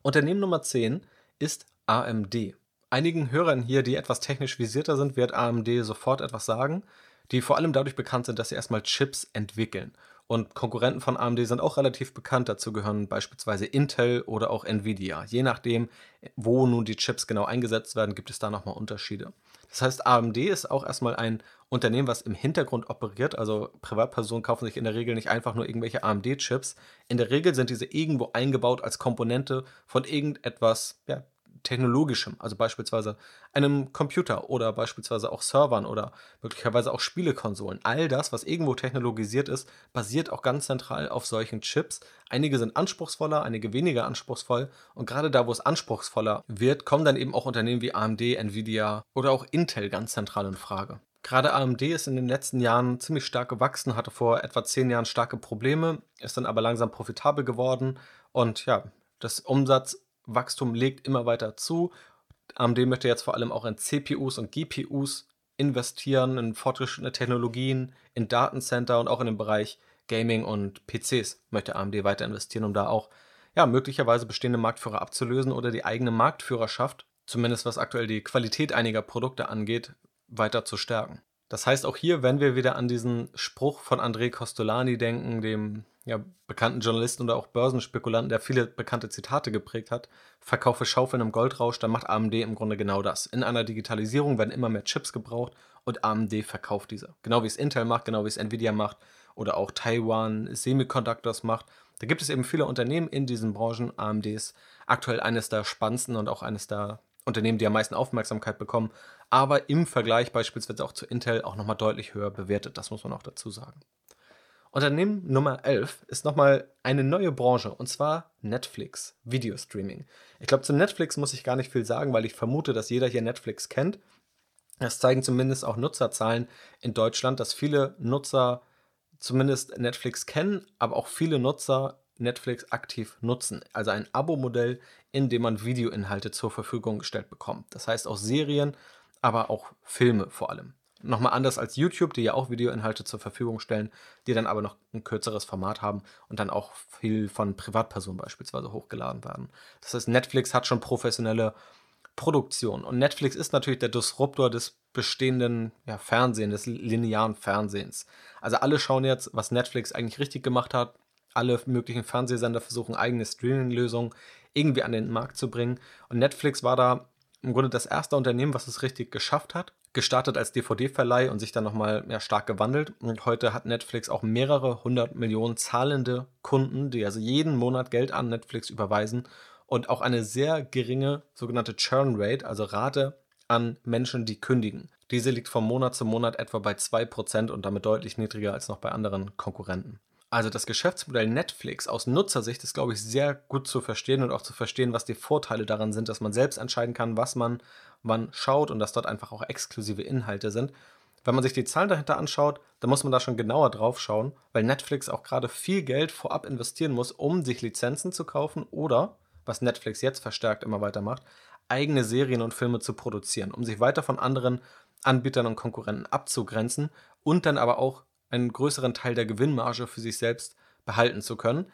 Unternehmen Nummer 10 ist AMD. Einigen Hörern hier, die etwas technisch visierter sind, wird AMD sofort etwas sagen die vor allem dadurch bekannt sind, dass sie erstmal Chips entwickeln. Und Konkurrenten von AMD sind auch relativ bekannt. Dazu gehören beispielsweise Intel oder auch Nvidia. Je nachdem, wo nun die Chips genau eingesetzt werden, gibt es da nochmal Unterschiede. Das heißt, AMD ist auch erstmal ein Unternehmen, was im Hintergrund operiert. Also Privatpersonen kaufen sich in der Regel nicht einfach nur irgendwelche AMD-Chips. In der Regel sind diese irgendwo eingebaut als Komponente von irgendetwas ja, technologischem, also beispielsweise einem Computer oder beispielsweise auch Servern oder möglicherweise auch Spielekonsolen. All das, was irgendwo technologisiert ist, basiert auch ganz zentral auf solchen Chips. Einige sind anspruchsvoller, einige weniger anspruchsvoll und gerade da, wo es anspruchsvoller wird, kommen dann eben auch Unternehmen wie AMD, Nvidia oder auch Intel ganz zentral in Frage. Gerade AMD ist in den letzten Jahren ziemlich stark gewachsen, hatte vor etwa zehn Jahren starke Probleme, ist dann aber langsam profitabel geworden und ja, das Umsatz Wachstum legt immer weiter zu. AMD möchte jetzt vor allem auch in CPUs und GPUs investieren, in fortgeschrittene Technologien, in Datencenter und auch in den Bereich Gaming und PCs möchte AMD weiter investieren, um da auch ja, möglicherweise bestehende Marktführer abzulösen oder die eigene Marktführerschaft, zumindest was aktuell die Qualität einiger Produkte angeht, weiter zu stärken. Das heißt, auch hier, wenn wir wieder an diesen Spruch von André Costolani denken, dem ja, bekannten Journalisten oder auch Börsenspekulanten, der viele bekannte Zitate geprägt hat, verkaufe Schaufeln im Goldrausch, dann macht AMD im Grunde genau das. In einer Digitalisierung werden immer mehr Chips gebraucht und AMD verkauft diese. Genau wie es Intel macht, genau wie es Nvidia macht oder auch Taiwan Semiconductors macht. Da gibt es eben viele Unternehmen in diesen Branchen. AMD ist aktuell eines der spannendsten und auch eines der Unternehmen, die am meisten Aufmerksamkeit bekommen, aber im Vergleich beispielsweise auch zu Intel auch nochmal deutlich höher bewertet. Das muss man auch dazu sagen. Unternehmen Nummer 11 ist nochmal eine neue Branche und zwar Netflix, Videostreaming. Ich glaube, zu Netflix muss ich gar nicht viel sagen, weil ich vermute, dass jeder hier Netflix kennt. Das zeigen zumindest auch Nutzerzahlen in Deutschland, dass viele Nutzer zumindest Netflix kennen, aber auch viele Nutzer Netflix aktiv nutzen. Also ein Abo-Modell, in dem man Videoinhalte zur Verfügung gestellt bekommt. Das heißt auch Serien, aber auch Filme vor allem. Nochmal anders als YouTube, die ja auch Videoinhalte zur Verfügung stellen, die dann aber noch ein kürzeres Format haben und dann auch viel von Privatpersonen beispielsweise hochgeladen werden. Das heißt, Netflix hat schon professionelle Produktion. Und Netflix ist natürlich der Disruptor des bestehenden ja, Fernsehen, des linearen Fernsehens. Also alle schauen jetzt, was Netflix eigentlich richtig gemacht hat. Alle möglichen Fernsehsender versuchen eigene Streaming-Lösungen irgendwie an den Markt zu bringen. Und Netflix war da im Grunde das erste Unternehmen, was es richtig geschafft hat gestartet als DVD-Verleih und sich dann nochmal ja, stark gewandelt. Und heute hat Netflix auch mehrere hundert Millionen zahlende Kunden, die also jeden Monat Geld an Netflix überweisen und auch eine sehr geringe sogenannte Churn Rate, also Rate an Menschen, die kündigen. Diese liegt von Monat zu Monat etwa bei 2% und damit deutlich niedriger als noch bei anderen Konkurrenten. Also das Geschäftsmodell Netflix aus Nutzersicht ist, glaube ich, sehr gut zu verstehen und auch zu verstehen, was die Vorteile daran sind, dass man selbst entscheiden kann, was man wann schaut und dass dort einfach auch exklusive Inhalte sind. Wenn man sich die Zahlen dahinter anschaut, dann muss man da schon genauer drauf schauen, weil Netflix auch gerade viel Geld vorab investieren muss, um sich Lizenzen zu kaufen oder, was Netflix jetzt verstärkt immer weiter macht, eigene Serien und Filme zu produzieren, um sich weiter von anderen Anbietern und Konkurrenten abzugrenzen und dann aber auch einen größeren Teil der Gewinnmarge für sich selbst behalten zu können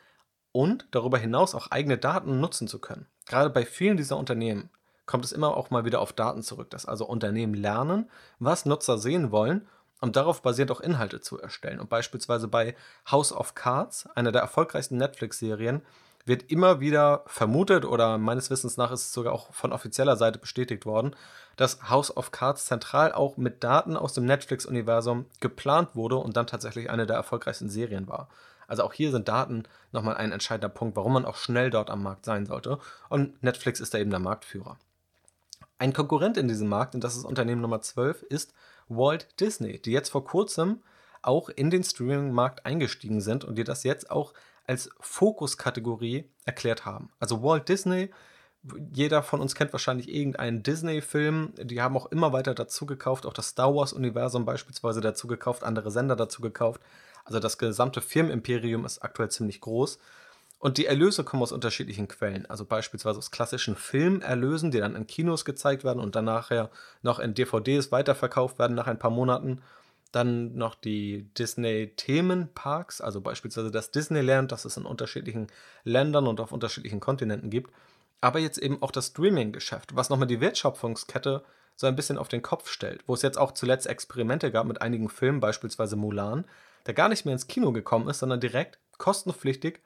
und darüber hinaus auch eigene Daten nutzen zu können. Gerade bei vielen dieser Unternehmen kommt es immer auch mal wieder auf Daten zurück, dass also Unternehmen lernen, was Nutzer sehen wollen, um darauf basierend auch Inhalte zu erstellen. Und beispielsweise bei House of Cards, einer der erfolgreichsten Netflix-Serien, wird immer wieder vermutet oder meines Wissens nach ist es sogar auch von offizieller Seite bestätigt worden, dass House of Cards zentral auch mit Daten aus dem Netflix-Universum geplant wurde und dann tatsächlich eine der erfolgreichsten Serien war. Also auch hier sind Daten nochmal ein entscheidender Punkt, warum man auch schnell dort am Markt sein sollte. Und Netflix ist da eben der Marktführer. Ein Konkurrent in diesem Markt, und das ist Unternehmen Nummer 12, ist Walt Disney, die jetzt vor kurzem auch in den Streaming-Markt eingestiegen sind und die das jetzt auch als Fokuskategorie erklärt haben. Also Walt Disney, jeder von uns kennt wahrscheinlich irgendeinen Disney-Film. Die haben auch immer weiter dazu gekauft, auch das Star Wars-Universum beispielsweise dazu gekauft, andere Sender dazu gekauft. Also das gesamte Firmenimperium ist aktuell ziemlich groß. Und die Erlöse kommen aus unterschiedlichen Quellen. Also beispielsweise aus klassischen Filmerlösen, die dann in Kinos gezeigt werden und dann nachher noch in DVDs weiterverkauft werden nach ein paar Monaten. Dann noch die Disney-Themenparks, also beispielsweise das Disneyland, das es in unterschiedlichen Ländern und auf unterschiedlichen Kontinenten gibt. Aber jetzt eben auch das Streaming-Geschäft, was nochmal die Wertschöpfungskette so ein bisschen auf den Kopf stellt. Wo es jetzt auch zuletzt Experimente gab mit einigen Filmen, beispielsweise Mulan, der gar nicht mehr ins Kino gekommen ist, sondern direkt kostenpflichtig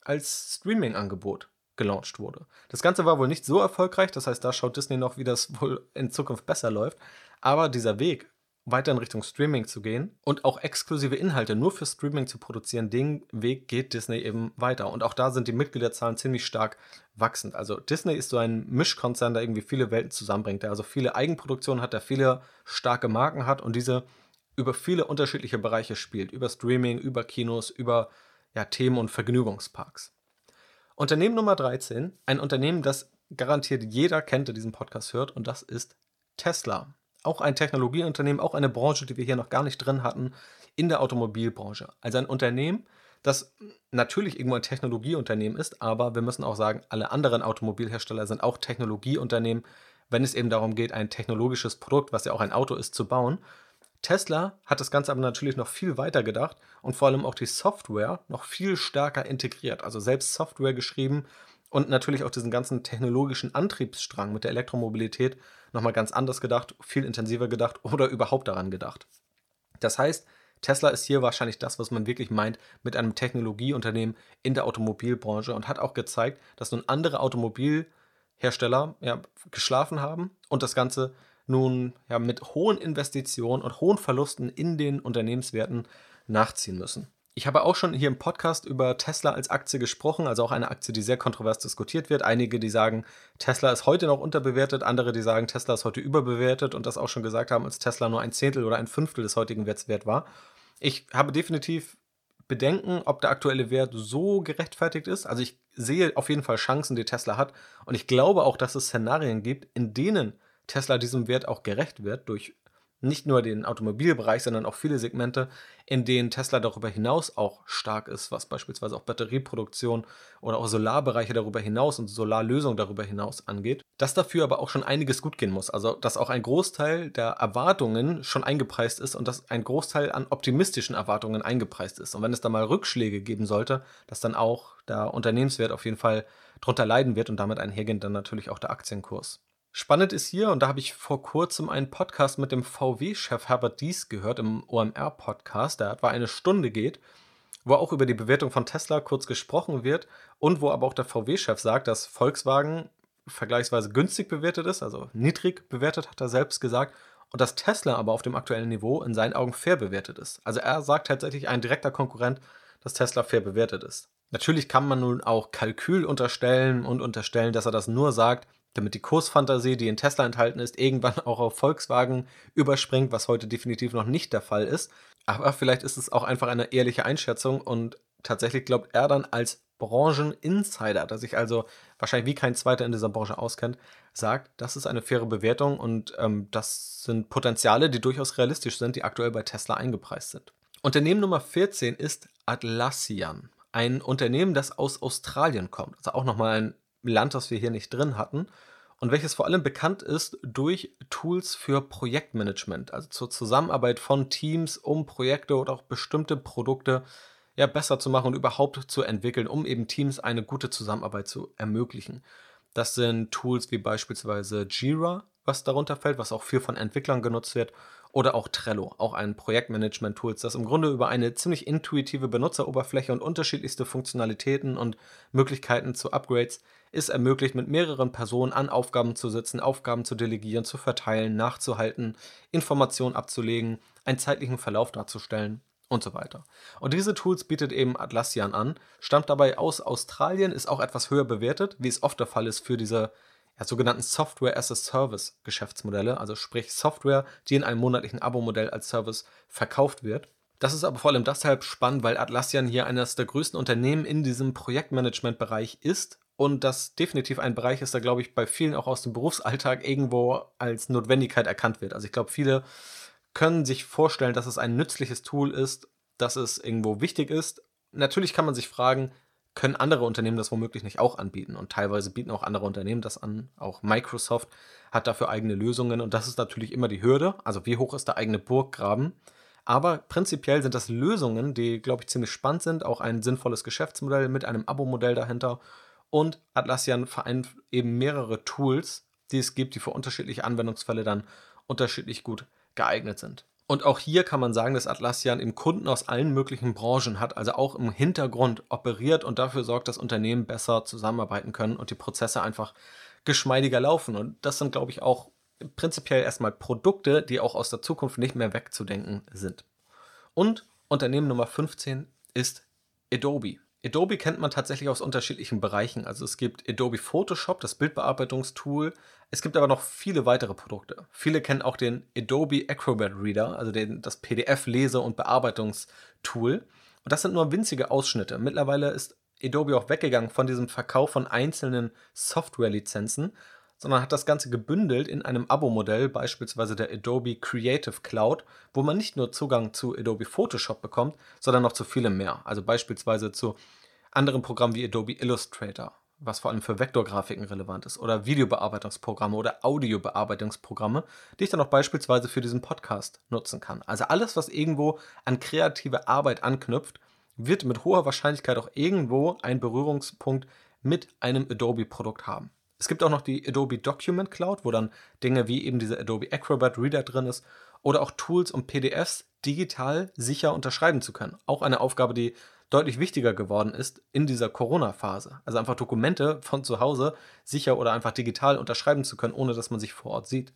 als Streaming-Angebot gelauncht wurde. Das Ganze war wohl nicht so erfolgreich, das heißt, da schaut Disney noch, wie das wohl in Zukunft besser läuft. Aber dieser Weg weiter in Richtung Streaming zu gehen und auch exklusive Inhalte nur für Streaming zu produzieren, den Weg geht Disney eben weiter. Und auch da sind die Mitgliederzahlen ziemlich stark wachsend. Also Disney ist so ein Mischkonzern, der irgendwie viele Welten zusammenbringt, der also viele Eigenproduktionen hat, der viele starke Marken hat und diese über viele unterschiedliche Bereiche spielt. Über Streaming, über Kinos, über ja, Themen- und Vergnügungsparks. Unternehmen Nummer 13, ein Unternehmen, das garantiert jeder kennt, der diesen Podcast hört, und das ist Tesla auch ein Technologieunternehmen, auch eine Branche, die wir hier noch gar nicht drin hatten, in der Automobilbranche. Also ein Unternehmen, das natürlich irgendwo ein Technologieunternehmen ist, aber wir müssen auch sagen, alle anderen Automobilhersteller sind auch Technologieunternehmen, wenn es eben darum geht, ein technologisches Produkt, was ja auch ein Auto ist, zu bauen. Tesla hat das Ganze aber natürlich noch viel weiter gedacht und vor allem auch die Software noch viel stärker integriert. Also selbst Software geschrieben und natürlich auch diesen ganzen technologischen Antriebsstrang mit der Elektromobilität nochmal ganz anders gedacht, viel intensiver gedacht oder überhaupt daran gedacht. Das heißt, Tesla ist hier wahrscheinlich das, was man wirklich meint mit einem Technologieunternehmen in der Automobilbranche und hat auch gezeigt, dass nun andere Automobilhersteller ja, geschlafen haben und das Ganze nun ja, mit hohen Investitionen und hohen Verlusten in den Unternehmenswerten nachziehen müssen. Ich habe auch schon hier im Podcast über Tesla als Aktie gesprochen, also auch eine Aktie, die sehr kontrovers diskutiert wird. Einige, die sagen, Tesla ist heute noch unterbewertet, andere, die sagen, Tesla ist heute überbewertet und das auch schon gesagt haben, als Tesla nur ein Zehntel oder ein Fünftel des heutigen Werts wert war. Ich habe definitiv Bedenken, ob der aktuelle Wert so gerechtfertigt ist. Also ich sehe auf jeden Fall Chancen, die Tesla hat und ich glaube auch, dass es Szenarien gibt, in denen Tesla diesem Wert auch gerecht wird durch nicht nur den Automobilbereich, sondern auch viele Segmente, in denen Tesla darüber hinaus auch stark ist, was beispielsweise auch Batterieproduktion oder auch Solarbereiche darüber hinaus und Solarlösungen darüber hinaus angeht. Dass dafür aber auch schon einiges gut gehen muss. Also, dass auch ein Großteil der Erwartungen schon eingepreist ist und dass ein Großteil an optimistischen Erwartungen eingepreist ist. Und wenn es da mal Rückschläge geben sollte, dass dann auch der Unternehmenswert auf jeden Fall drunter leiden wird und damit einhergehend dann natürlich auch der Aktienkurs. Spannend ist hier, und da habe ich vor kurzem einen Podcast mit dem VW-Chef Herbert Dies gehört im OMR-Podcast, der etwa eine Stunde geht, wo auch über die Bewertung von Tesla kurz gesprochen wird und wo aber auch der VW-Chef sagt, dass Volkswagen vergleichsweise günstig bewertet ist, also niedrig bewertet, hat er selbst gesagt, und dass Tesla aber auf dem aktuellen Niveau in seinen Augen fair bewertet ist. Also er sagt tatsächlich ein direkter Konkurrent, dass Tesla fair bewertet ist. Natürlich kann man nun auch Kalkül unterstellen und unterstellen, dass er das nur sagt, damit die Kursfantasie, die in Tesla enthalten ist, irgendwann auch auf Volkswagen überspringt, was heute definitiv noch nicht der Fall ist. Aber vielleicht ist es auch einfach eine ehrliche Einschätzung und tatsächlich glaubt er dann als Brancheninsider, der sich also wahrscheinlich wie kein zweiter in dieser Branche auskennt, sagt, das ist eine faire Bewertung und ähm, das sind Potenziale, die durchaus realistisch sind, die aktuell bei Tesla eingepreist sind. Unternehmen Nummer 14 ist Atlassian, ein Unternehmen, das aus Australien kommt, also auch nochmal ein Land, das wir hier nicht drin hatten und welches vor allem bekannt ist durch Tools für Projektmanagement, also zur Zusammenarbeit von Teams, um Projekte oder auch bestimmte Produkte ja, besser zu machen und überhaupt zu entwickeln, um eben Teams eine gute Zusammenarbeit zu ermöglichen. Das sind Tools wie beispielsweise Jira, was darunter fällt, was auch viel von Entwicklern genutzt wird, oder auch Trello, auch ein Projektmanagement-Tool, das im Grunde über eine ziemlich intuitive Benutzeroberfläche und unterschiedlichste Funktionalitäten und Möglichkeiten zu Upgrades ist ermöglicht, mit mehreren Personen an Aufgaben zu sitzen, Aufgaben zu delegieren, zu verteilen, nachzuhalten, Informationen abzulegen, einen zeitlichen Verlauf darzustellen und so weiter. Und diese Tools bietet eben Atlassian an, stammt dabei aus Australien, ist auch etwas höher bewertet, wie es oft der Fall ist für diese ja, sogenannten Software as a Service Geschäftsmodelle, also sprich Software, die in einem monatlichen Abo-Modell als Service verkauft wird. Das ist aber vor allem deshalb spannend, weil Atlassian hier eines der größten Unternehmen in diesem Projektmanagement-Bereich ist und das definitiv ein Bereich ist, der, glaube ich, bei vielen auch aus dem Berufsalltag irgendwo als Notwendigkeit erkannt wird. Also ich glaube, viele können sich vorstellen, dass es ein nützliches Tool ist, dass es irgendwo wichtig ist. Natürlich kann man sich fragen, können andere Unternehmen das womöglich nicht auch anbieten? Und teilweise bieten auch andere Unternehmen das an. Auch Microsoft hat dafür eigene Lösungen und das ist natürlich immer die Hürde. Also wie hoch ist der eigene Burggraben? Aber prinzipiell sind das Lösungen, die, glaube ich, ziemlich spannend sind. Auch ein sinnvolles Geschäftsmodell mit einem Abo-Modell dahinter. Und Atlassian vereint eben mehrere Tools, die es gibt, die für unterschiedliche Anwendungsfälle dann unterschiedlich gut geeignet sind. Und auch hier kann man sagen, dass Atlassian im Kunden aus allen möglichen Branchen hat, also auch im Hintergrund operiert und dafür sorgt, dass Unternehmen besser zusammenarbeiten können und die Prozesse einfach geschmeidiger laufen. Und das sind, glaube ich, auch prinzipiell erstmal Produkte, die auch aus der Zukunft nicht mehr wegzudenken sind. Und Unternehmen Nummer 15 ist Adobe. Adobe kennt man tatsächlich aus unterschiedlichen Bereichen. Also es gibt Adobe Photoshop, das Bildbearbeitungstool. Es gibt aber noch viele weitere Produkte. Viele kennen auch den Adobe Acrobat Reader, also den, das PDF-Lese- und Bearbeitungstool. Und das sind nur winzige Ausschnitte. Mittlerweile ist Adobe auch weggegangen von diesem Verkauf von einzelnen Software-Lizenzen sondern hat das Ganze gebündelt in einem Abo-Modell, beispielsweise der Adobe Creative Cloud, wo man nicht nur Zugang zu Adobe Photoshop bekommt, sondern noch zu vielem mehr. Also beispielsweise zu anderen Programmen wie Adobe Illustrator, was vor allem für Vektorgrafiken relevant ist, oder Videobearbeitungsprogramme oder Audiobearbeitungsprogramme, die ich dann auch beispielsweise für diesen Podcast nutzen kann. Also alles, was irgendwo an kreative Arbeit anknüpft, wird mit hoher Wahrscheinlichkeit auch irgendwo einen Berührungspunkt mit einem Adobe-Produkt haben. Es gibt auch noch die Adobe Document Cloud, wo dann Dinge wie eben dieser Adobe Acrobat Reader drin ist oder auch Tools, um PDFs digital sicher unterschreiben zu können. Auch eine Aufgabe, die deutlich wichtiger geworden ist in dieser Corona-Phase. Also einfach Dokumente von zu Hause sicher oder einfach digital unterschreiben zu können, ohne dass man sich vor Ort sieht.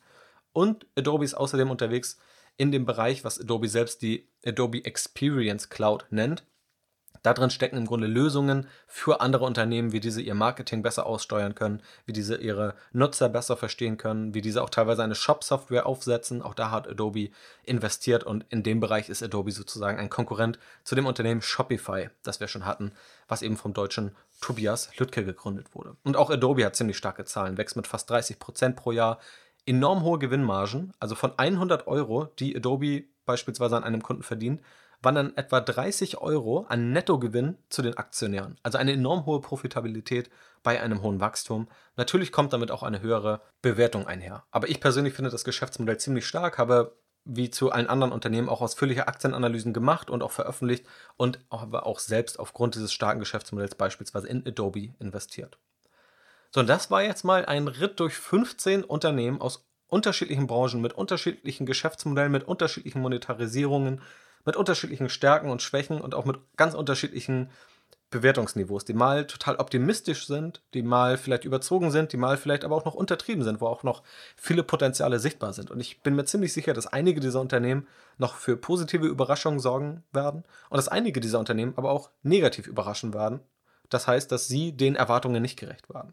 Und Adobe ist außerdem unterwegs in dem Bereich, was Adobe selbst die Adobe Experience Cloud nennt. Da drin stecken im Grunde Lösungen für andere Unternehmen, wie diese ihr Marketing besser aussteuern können, wie diese ihre Nutzer besser verstehen können, wie diese auch teilweise eine Shop-Software aufsetzen. Auch da hat Adobe investiert und in dem Bereich ist Adobe sozusagen ein Konkurrent zu dem Unternehmen Shopify, das wir schon hatten, was eben vom deutschen Tobias Lüttke gegründet wurde. Und auch Adobe hat ziemlich starke Zahlen, wächst mit fast 30 Prozent pro Jahr, enorm hohe Gewinnmargen, also von 100 Euro, die Adobe beispielsweise an einem Kunden verdient, wandern etwa 30 Euro an Nettogewinn zu den Aktionären. Also eine enorm hohe Profitabilität bei einem hohen Wachstum. Natürlich kommt damit auch eine höhere Bewertung einher. Aber ich persönlich finde das Geschäftsmodell ziemlich stark, habe wie zu allen anderen Unternehmen auch ausführliche Aktienanalysen gemacht und auch veröffentlicht und habe auch selbst aufgrund dieses starken Geschäftsmodells beispielsweise in Adobe investiert. So, und das war jetzt mal ein Ritt durch 15 Unternehmen aus unterschiedlichen Branchen mit unterschiedlichen Geschäftsmodellen, mit unterschiedlichen Monetarisierungen, mit unterschiedlichen Stärken und Schwächen und auch mit ganz unterschiedlichen Bewertungsniveaus, die mal total optimistisch sind, die mal vielleicht überzogen sind, die mal vielleicht aber auch noch untertrieben sind, wo auch noch viele Potenziale sichtbar sind. Und ich bin mir ziemlich sicher, dass einige dieser Unternehmen noch für positive Überraschungen sorgen werden und dass einige dieser Unternehmen aber auch negativ überraschen werden. Das heißt, dass sie den Erwartungen nicht gerecht werden.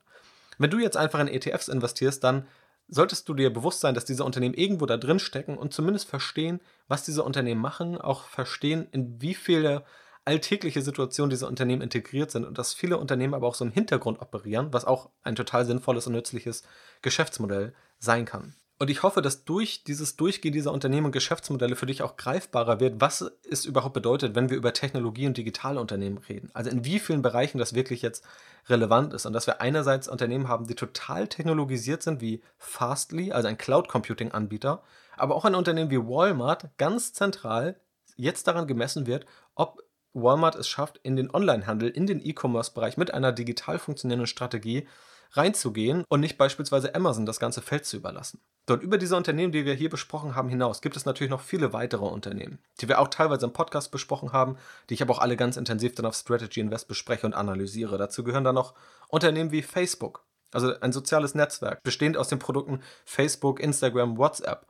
Wenn du jetzt einfach in ETFs investierst, dann solltest du dir bewusst sein, dass diese Unternehmen irgendwo da drin stecken und zumindest verstehen, was diese Unternehmen machen, auch verstehen, in wie viele alltägliche Situationen diese Unternehmen integriert sind und dass viele Unternehmen aber auch so im Hintergrund operieren, was auch ein total sinnvolles und nützliches Geschäftsmodell sein kann. Und ich hoffe, dass durch dieses Durchgehen dieser Unternehmen und Geschäftsmodelle für dich auch greifbarer wird, was es überhaupt bedeutet, wenn wir über Technologie und digitale Unternehmen reden. Also in wie vielen Bereichen das wirklich jetzt relevant ist. Und dass wir einerseits Unternehmen haben, die total technologisiert sind, wie Fastly, also ein Cloud Computing Anbieter, aber auch ein Unternehmen wie Walmart ganz zentral jetzt daran gemessen wird, ob Walmart es schafft, in den Onlinehandel, in den E-Commerce-Bereich mit einer digital funktionierenden Strategie reinzugehen und nicht beispielsweise Amazon das ganze Feld zu überlassen. Dort über diese Unternehmen, die wir hier besprochen haben, hinaus gibt es natürlich noch viele weitere Unternehmen, die wir auch teilweise im Podcast besprochen haben, die ich aber auch alle ganz intensiv dann auf Strategy Invest bespreche und analysiere. Dazu gehören dann noch Unternehmen wie Facebook, also ein soziales Netzwerk, bestehend aus den Produkten Facebook, Instagram, WhatsApp.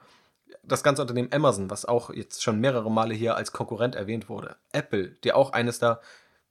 Das ganze Unternehmen Amazon, was auch jetzt schon mehrere Male hier als Konkurrent erwähnt wurde. Apple, die auch eines der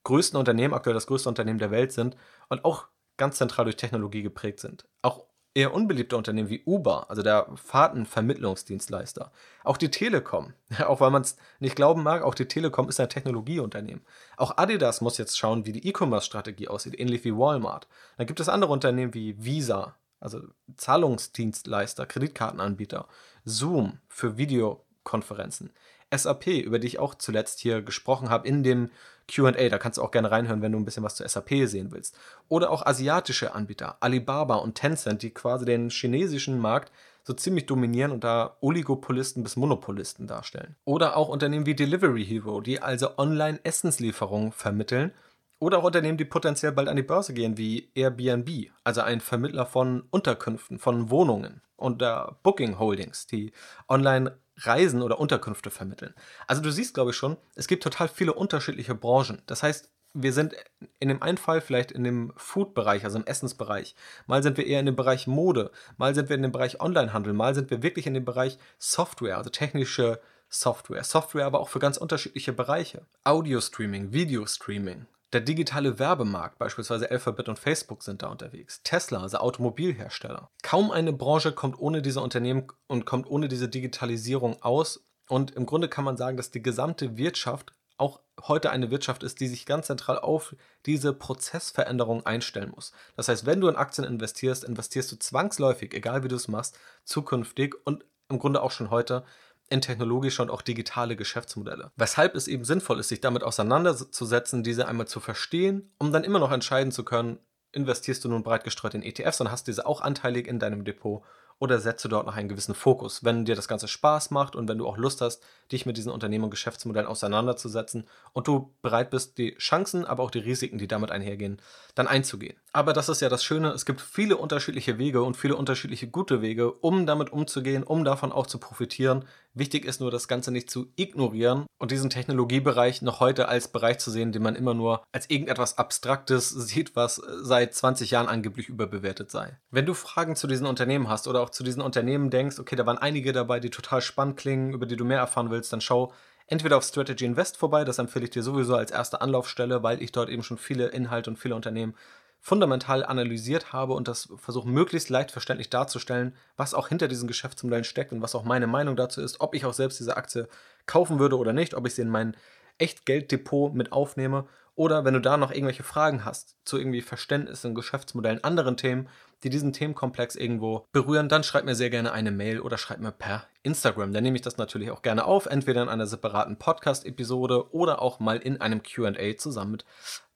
größten Unternehmen, aktuell das größte Unternehmen der Welt sind und auch ganz zentral durch Technologie geprägt sind. Auch eher unbeliebte Unternehmen wie Uber, also der Fahrtenvermittlungsdienstleister. Auch die Telekom, auch weil man es nicht glauben mag, auch die Telekom ist ein Technologieunternehmen. Auch Adidas muss jetzt schauen, wie die E-Commerce-Strategie aussieht, ähnlich wie Walmart. Dann gibt es andere Unternehmen wie Visa, also Zahlungsdienstleister, Kreditkartenanbieter, Zoom für Videokonferenzen. SAP, über die ich auch zuletzt hier gesprochen habe in dem QA. Da kannst du auch gerne reinhören, wenn du ein bisschen was zu SAP sehen willst. Oder auch asiatische Anbieter, Alibaba und Tencent, die quasi den chinesischen Markt so ziemlich dominieren und da Oligopolisten bis Monopolisten darstellen. Oder auch Unternehmen wie Delivery Hero, die also Online-Essenslieferungen vermitteln. Oder auch Unternehmen, die potenziell bald an die Börse gehen, wie Airbnb, also ein Vermittler von Unterkünften, von Wohnungen. Und der Booking Holdings, die online Reisen oder Unterkünfte vermitteln. Also du siehst, glaube ich schon, es gibt total viele unterschiedliche Branchen. Das heißt, wir sind in dem einen Fall vielleicht in dem Food-Bereich, also im Essensbereich. Mal sind wir eher in dem Bereich Mode, mal sind wir in dem Bereich Onlinehandel, mal sind wir wirklich in dem Bereich Software, also technische Software. Software aber auch für ganz unterschiedliche Bereiche. Audio-Streaming, Video-Streaming, der digitale Werbemarkt, beispielsweise Alphabet und Facebook sind da unterwegs. Tesla, also Automobilhersteller. Kaum eine Branche kommt ohne diese Unternehmen und kommt ohne diese Digitalisierung aus. Und im Grunde kann man sagen, dass die gesamte Wirtschaft auch heute eine Wirtschaft ist, die sich ganz zentral auf diese Prozessveränderung einstellen muss. Das heißt, wenn du in Aktien investierst, investierst du zwangsläufig, egal wie du es machst, zukünftig und im Grunde auch schon heute in technologische und auch digitale Geschäftsmodelle. Weshalb es eben sinnvoll ist, sich damit auseinanderzusetzen, diese einmal zu verstehen, um dann immer noch entscheiden zu können, investierst du nun breit gestreut in ETFs und hast diese auch anteilig in deinem Depot oder setzt du dort noch einen gewissen Fokus, wenn dir das Ganze Spaß macht und wenn du auch Lust hast, dich mit diesen Unternehmen und Geschäftsmodellen auseinanderzusetzen und du bereit bist, die Chancen, aber auch die Risiken, die damit einhergehen, dann einzugehen. Aber das ist ja das Schöne, es gibt viele unterschiedliche Wege und viele unterschiedliche gute Wege, um damit umzugehen, um davon auch zu profitieren. Wichtig ist nur, das Ganze nicht zu ignorieren und diesen Technologiebereich noch heute als Bereich zu sehen, den man immer nur als irgendetwas Abstraktes sieht, was seit 20 Jahren angeblich überbewertet sei. Wenn du Fragen zu diesen Unternehmen hast oder auch zu diesen Unternehmen denkst, okay, da waren einige dabei, die total spannend klingen, über die du mehr erfahren willst, dann schau entweder auf Strategy Invest vorbei, das empfehle ich dir sowieso als erste Anlaufstelle, weil ich dort eben schon viele Inhalte und viele Unternehmen fundamental analysiert habe und das versuche möglichst leicht verständlich darzustellen, was auch hinter diesen Geschäftsmodellen steckt und was auch meine Meinung dazu ist, ob ich auch selbst diese Aktie kaufen würde oder nicht, ob ich sie in mein Echtgelddepot mit aufnehme oder wenn du da noch irgendwelche Fragen hast zu irgendwie Verständnissen, Geschäftsmodellen, anderen Themen, die diesen Themenkomplex irgendwo berühren, dann schreib mir sehr gerne eine Mail oder schreib mir per Instagram. Dann nehme ich das natürlich auch gerne auf, entweder in einer separaten Podcast-Episode oder auch mal in einem QA zusammen mit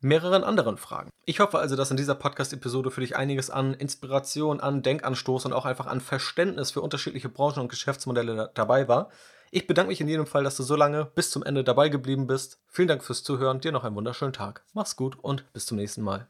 mehreren anderen Fragen. Ich hoffe also, dass in dieser Podcast-Episode für dich einiges an Inspiration, an Denkanstoß und auch einfach an Verständnis für unterschiedliche Branchen und Geschäftsmodelle dabei war. Ich bedanke mich in jedem Fall, dass du so lange bis zum Ende dabei geblieben bist. Vielen Dank fürs Zuhören, dir noch einen wunderschönen Tag. Mach's gut und bis zum nächsten Mal.